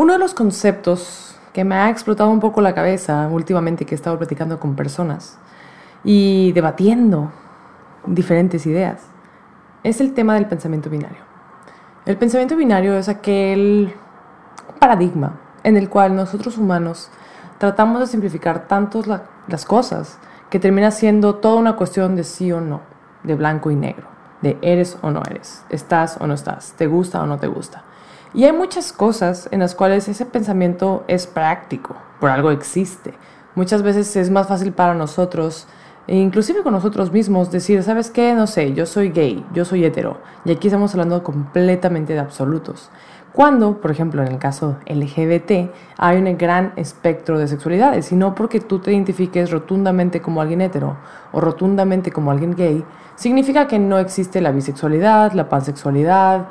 Uno de los conceptos que me ha explotado un poco la cabeza últimamente que he estado platicando con personas y debatiendo diferentes ideas es el tema del pensamiento binario. El pensamiento binario es aquel paradigma en el cual nosotros humanos tratamos de simplificar tanto las cosas que termina siendo toda una cuestión de sí o no, de blanco y negro, de eres o no eres, estás o no estás, te gusta o no te gusta. Y hay muchas cosas en las cuales ese pensamiento es práctico, por algo existe. Muchas veces es más fácil para nosotros, e inclusive con nosotros mismos, decir, ¿sabes qué? No sé, yo soy gay, yo soy hetero. Y aquí estamos hablando completamente de absolutos. Cuando, por ejemplo, en el caso LGBT, hay un gran espectro de sexualidades, y no porque tú te identifiques rotundamente como alguien hetero o rotundamente como alguien gay, significa que no existe la bisexualidad, la pansexualidad,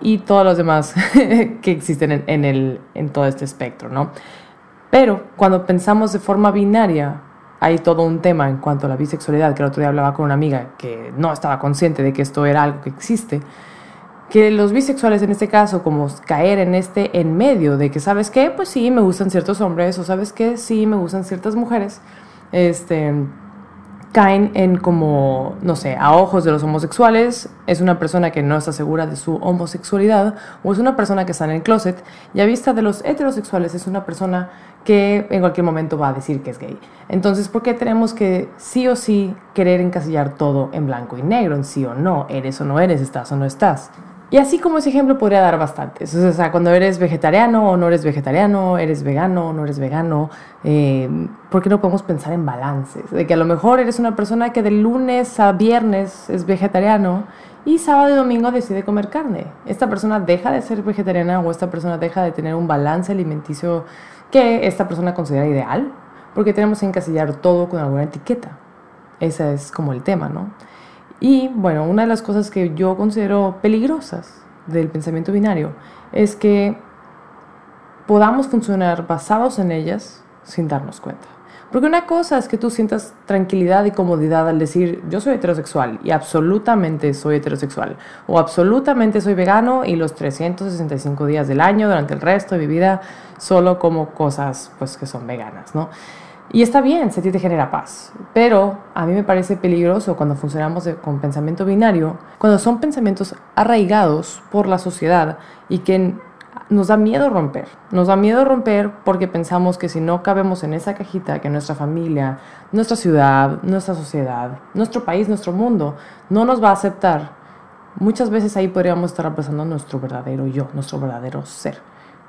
y todos los demás que existen en, todo este espectro, ¿no? Pero cuando pensamos de forma binaria, hay todo un tema en cuanto a la bisexualidad, que el otro día hablaba con una amiga que no estaba consciente de que esto era algo que existe, que los bisexuales en este caso, como caer en este en medio de que, ¿sabes qué? Pues sí, me gustan ciertos hombres, o ¿sabes qué? Sí, me gustan ciertas mujeres, este caen en como, no sé, a ojos de los homosexuales, es una persona que no está segura de su homosexualidad o es una persona que está en el closet y a vista de los heterosexuales es una persona que en cualquier momento va a decir que es gay. Entonces, ¿por qué tenemos que sí o sí querer encasillar todo en blanco y negro, en sí o no, eres o no eres, estás o no estás? Y así como ese ejemplo podría dar bastantes. O sea, cuando eres vegetariano o no eres vegetariano, eres vegano o no eres vegano, eh, ¿por qué no podemos pensar en balances? De que a lo mejor eres una persona que de lunes a viernes es vegetariano y sábado y domingo decide comer carne. Esta persona deja de ser vegetariana o esta persona deja de tener un balance alimenticio que esta persona considera ideal, porque tenemos que encasillar todo con alguna etiqueta. Ese es como el tema, ¿no? Y bueno, una de las cosas que yo considero peligrosas del pensamiento binario es que podamos funcionar basados en ellas sin darnos cuenta. Porque una cosa es que tú sientas tranquilidad y comodidad al decir yo soy heterosexual y absolutamente soy heterosexual o absolutamente soy vegano y los 365 días del año durante el resto de mi vida solo como cosas pues que son veganas, ¿no? Y está bien, se te genera paz, pero a mí me parece peligroso cuando funcionamos con pensamiento binario, cuando son pensamientos arraigados por la sociedad y que nos da miedo romper. Nos da miedo romper porque pensamos que si no cabemos en esa cajita, que nuestra familia, nuestra ciudad, nuestra sociedad, nuestro país, nuestro mundo no nos va a aceptar, muchas veces ahí podríamos estar abrazando nuestro verdadero yo, nuestro verdadero ser.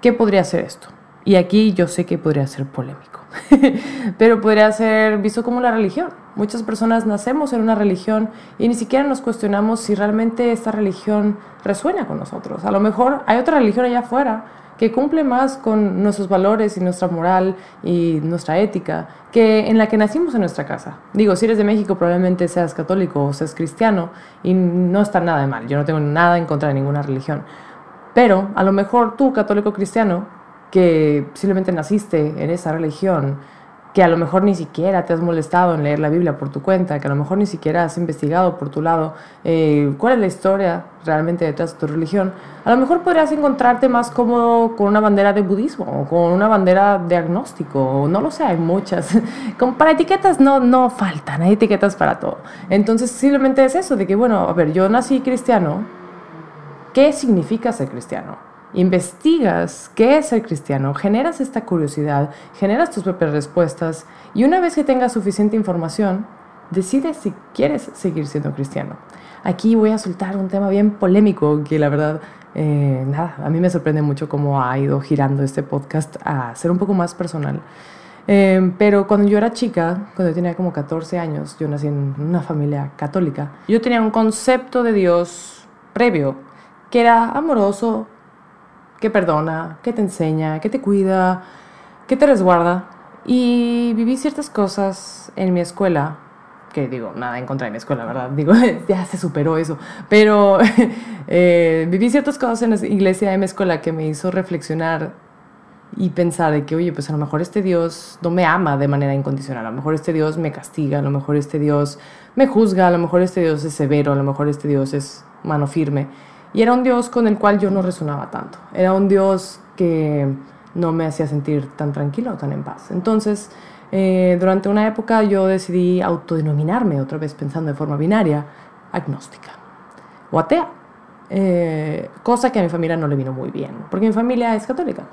¿Qué podría ser esto? Y aquí yo sé que podría ser polémico, pero podría ser visto como la religión. Muchas personas nacemos en una religión y ni siquiera nos cuestionamos si realmente esta religión resuena con nosotros. A lo mejor hay otra religión allá afuera que cumple más con nuestros valores y nuestra moral y nuestra ética que en la que nacimos en nuestra casa. Digo, si eres de México probablemente seas católico o seas cristiano y no está nada de mal. Yo no tengo nada en contra de ninguna religión. Pero a lo mejor tú, católico cristiano, que simplemente naciste en esa religión, que a lo mejor ni siquiera te has molestado en leer la Biblia por tu cuenta, que a lo mejor ni siquiera has investigado por tu lado eh, cuál es la historia realmente detrás de tu religión, a lo mejor podrías encontrarte más cómodo con una bandera de budismo o con una bandera de agnóstico, o no lo sé, hay muchas. Como para etiquetas no, no faltan, hay etiquetas para todo. Entonces simplemente es eso, de que bueno, a ver, yo nací cristiano, ¿qué significa ser cristiano? Investigas qué es ser cristiano, generas esta curiosidad, generas tus propias respuestas y una vez que tengas suficiente información, decides si quieres seguir siendo cristiano. Aquí voy a soltar un tema bien polémico que la verdad, eh, nada, a mí me sorprende mucho cómo ha ido girando este podcast a ser un poco más personal. Eh, pero cuando yo era chica, cuando yo tenía como 14 años, yo nací en una familia católica, yo tenía un concepto de Dios previo, que era amoroso, que perdona, que te enseña, que te cuida, que te resguarda. Y viví ciertas cosas en mi escuela, que digo, nada en contra de mi escuela, ¿verdad? Digo, ya se superó eso. Pero eh, viví ciertas cosas en la iglesia de mi escuela que me hizo reflexionar y pensar de que, oye, pues a lo mejor este Dios no me ama de manera incondicional, a lo mejor este Dios me castiga, a lo mejor este Dios me juzga, a lo mejor este Dios es severo, a lo mejor este Dios es mano firme. Y era un Dios con el cual yo no resonaba tanto. Era un Dios que no me hacía sentir tan tranquilo, tan en paz. Entonces, eh, durante una época yo decidí autodenominarme, otra vez pensando de forma binaria, agnóstica o atea. Eh, cosa que a mi familia no le vino muy bien, porque mi familia es católica.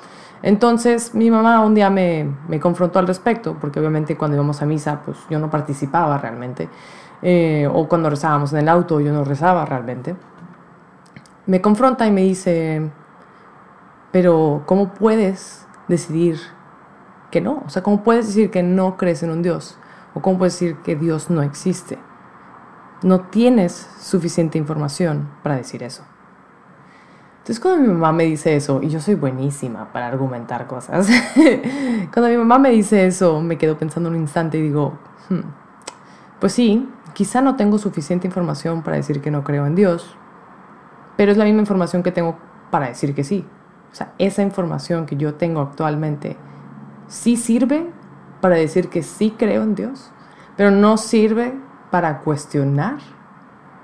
Entonces mi mamá un día me, me confrontó al respecto, porque obviamente cuando íbamos a misa, pues yo no participaba realmente, eh, o cuando rezábamos en el auto, yo no rezaba realmente. Me confronta y me dice, pero ¿cómo puedes decidir que no? O sea, ¿cómo puedes decir que no crees en un Dios? ¿O cómo puedes decir que Dios no existe? No tienes suficiente información para decir eso. Entonces cuando mi mamá me dice eso, y yo soy buenísima para argumentar cosas, cuando mi mamá me dice eso, me quedo pensando un instante y digo, hmm, pues sí, quizá no tengo suficiente información para decir que no creo en Dios, pero es la misma información que tengo para decir que sí. O sea, esa información que yo tengo actualmente sí sirve para decir que sí creo en Dios, pero no sirve para cuestionar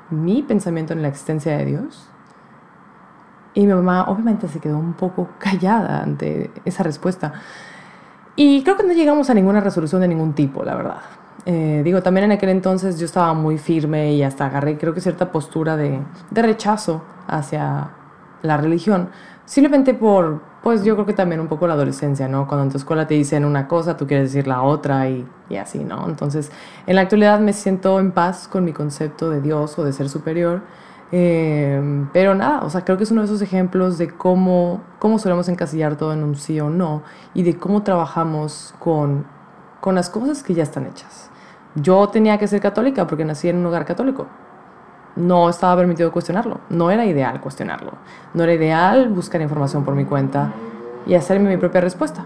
mi pensamiento en la existencia de Dios. Y mi mamá obviamente se quedó un poco callada ante esa respuesta. Y creo que no llegamos a ninguna resolución de ningún tipo, la verdad. Eh, digo, también en aquel entonces yo estaba muy firme y hasta agarré creo que cierta postura de, de rechazo hacia la religión, simplemente por, pues yo creo que también un poco la adolescencia, ¿no? Cuando en tu escuela te dicen una cosa, tú quieres decir la otra y, y, así, ¿no? Entonces, en la actualidad me siento en paz con mi concepto de Dios o de ser superior, eh, pero nada, o sea, creo que es uno de esos ejemplos de cómo, cómo solemos encasillar todo en un sí o no y de cómo trabajamos con, con las cosas que ya están hechas. Yo tenía que ser católica porque nací en un hogar católico no estaba permitido cuestionarlo. No era ideal cuestionarlo. No era ideal buscar información por mi cuenta y hacerme mi propia respuesta.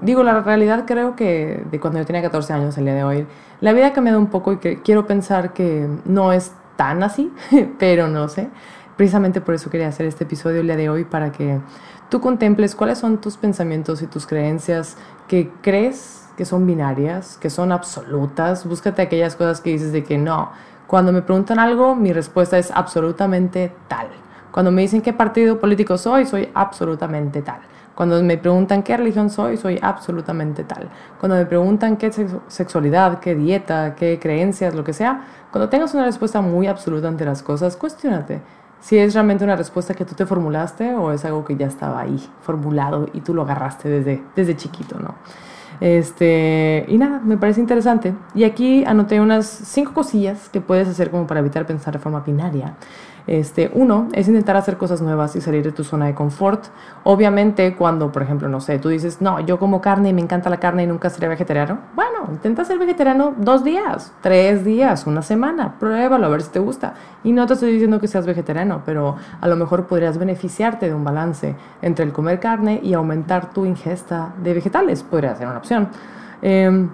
Digo, la realidad creo que de cuando yo tenía 14 años, el día de hoy, la vida ha cambiado un poco y que quiero pensar que no es tan así, pero no sé. Precisamente por eso quería hacer este episodio el día de hoy para que tú contemples cuáles son tus pensamientos y tus creencias que crees que son binarias, que son absolutas. Búscate aquellas cosas que dices de que no, cuando me preguntan algo, mi respuesta es absolutamente tal. Cuando me dicen qué partido político soy, soy absolutamente tal. Cuando me preguntan qué religión soy, soy absolutamente tal. Cuando me preguntan qué sexualidad, qué dieta, qué creencias, lo que sea, cuando tengas una respuesta muy absoluta ante las cosas, cuestionate si es realmente una respuesta que tú te formulaste o es algo que ya estaba ahí formulado y tú lo agarraste desde, desde chiquito, ¿no? Este, y nada, me parece interesante. Y aquí anoté unas cinco cosillas que puedes hacer como para evitar pensar de forma binaria. Este, uno es intentar hacer cosas nuevas y salir de tu zona de confort. Obviamente, cuando, por ejemplo, no sé, tú dices, no, yo como carne y me encanta la carne y nunca seré vegetariano. Bueno, intenta ser vegetariano dos días, tres días, una semana. Pruébalo a ver si te gusta. Y no te estoy diciendo que seas vegetariano, pero a lo mejor podrías beneficiarte de un balance entre el comer carne y aumentar tu ingesta de vegetales. Podría ser una opción. Eh,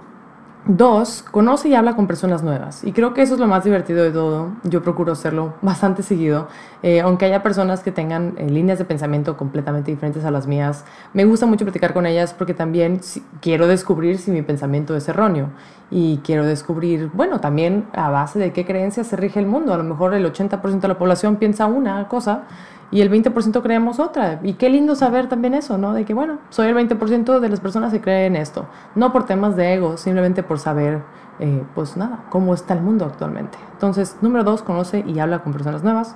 Dos, conoce y habla con personas nuevas. Y creo que eso es lo más divertido de todo. Yo procuro hacerlo bastante seguido. Eh, aunque haya personas que tengan eh, líneas de pensamiento completamente diferentes a las mías, me gusta mucho platicar con ellas porque también quiero descubrir si mi pensamiento es erróneo. Y quiero descubrir, bueno, también a base de qué creencias se rige el mundo. A lo mejor el 80% de la población piensa una cosa y el 20% creemos otra. Y qué lindo saber también eso, ¿no? De que, bueno, soy el 20% de las personas que creen esto. No por temas de ego, simplemente por saber, eh, pues nada, cómo está el mundo actualmente. Entonces, número dos, conoce y habla con personas nuevas.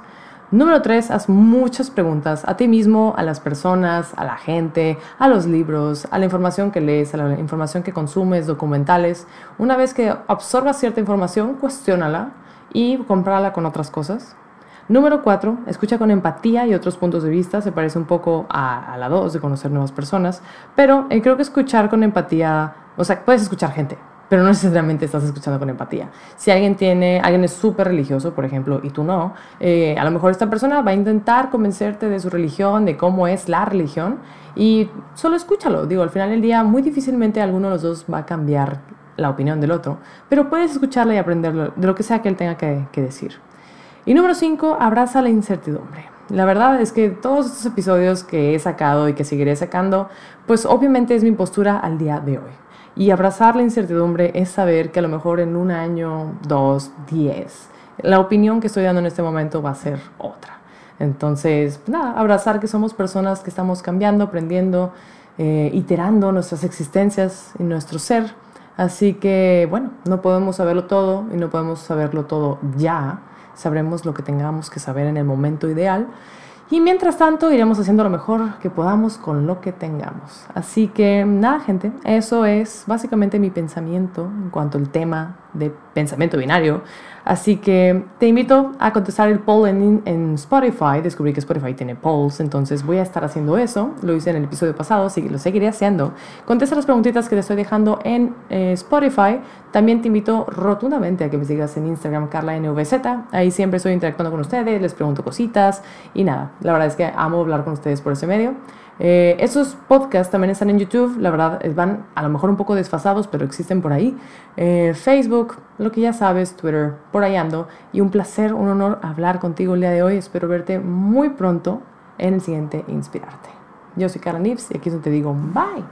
Número tres, haz muchas preguntas a ti mismo, a las personas, a la gente, a los libros, a la información que lees, a la información que consumes, documentales. Una vez que absorbas cierta información, cuestiónala y comprala con otras cosas. Número cuatro, escucha con empatía y otros puntos de vista. Se parece un poco a, la dos, de conocer nuevas personas. Pero eh, creo que escuchar con empatía, o sea, puedes escuchar gente, pero no necesariamente estás escuchando con empatía. Si alguien tiene, alguien es súper religioso, por ejemplo, y tú no, eh, a lo mejor esta persona va a intentar convencerte de su religión, de cómo es la religión, y solo escúchalo. Digo, al final del día, muy difícilmente alguno de los dos va a cambiar la opinión del otro, pero puedes escucharla y aprender de lo que sea que él tenga que, decir. Y número 5, abraza la incertidumbre. La verdad es que todos estos episodios que he sacado y que seguiré sacando, pues obviamente es mi postura al día de hoy. Y abrazar la incertidumbre es saber que a lo mejor en un año, dos, diez, la opinión que estoy dando en este momento va a ser otra. Entonces, pues nada, abrazar que somos personas que estamos cambiando, aprendiendo, eh, iterando nuestras existencias y nuestro ser. Así que, bueno, no podemos saberlo todo y no podemos saberlo todo ya. Sabremos lo que tengamos que saber en el momento ideal. Y mientras tanto, iremos haciendo lo mejor que podamos con lo que tengamos. Así que nada, gente, eso es básicamente mi pensamiento en cuanto al tema de pensamiento binario. Así que te invito a contestar el poll en, en, Spotify. Descubrí que Spotify tiene polls, entonces voy a estar haciendo eso. Lo hice en el episodio pasado, así que lo seguiré haciendo. Contesta las preguntitas que te estoy dejando en eh, Spotify. También te invito rotundamente a que me sigas en Instagram, CarlaNVZ. Ahí siempre estoy interactuando con ustedes, les pregunto cositas y nada. La verdad es que amo hablar con ustedes por ese medio. Eh, esos podcasts también están en YouTube, la verdad van a lo mejor un poco desfasados, pero existen por ahí. Eh, Facebook, lo que ya sabes, Twitter, por ahí ando. Y un placer, un honor hablar contigo el día de hoy. Espero verte muy pronto en el siguiente Inspirarte. Yo soy Karen Nips y aquí te digo bye.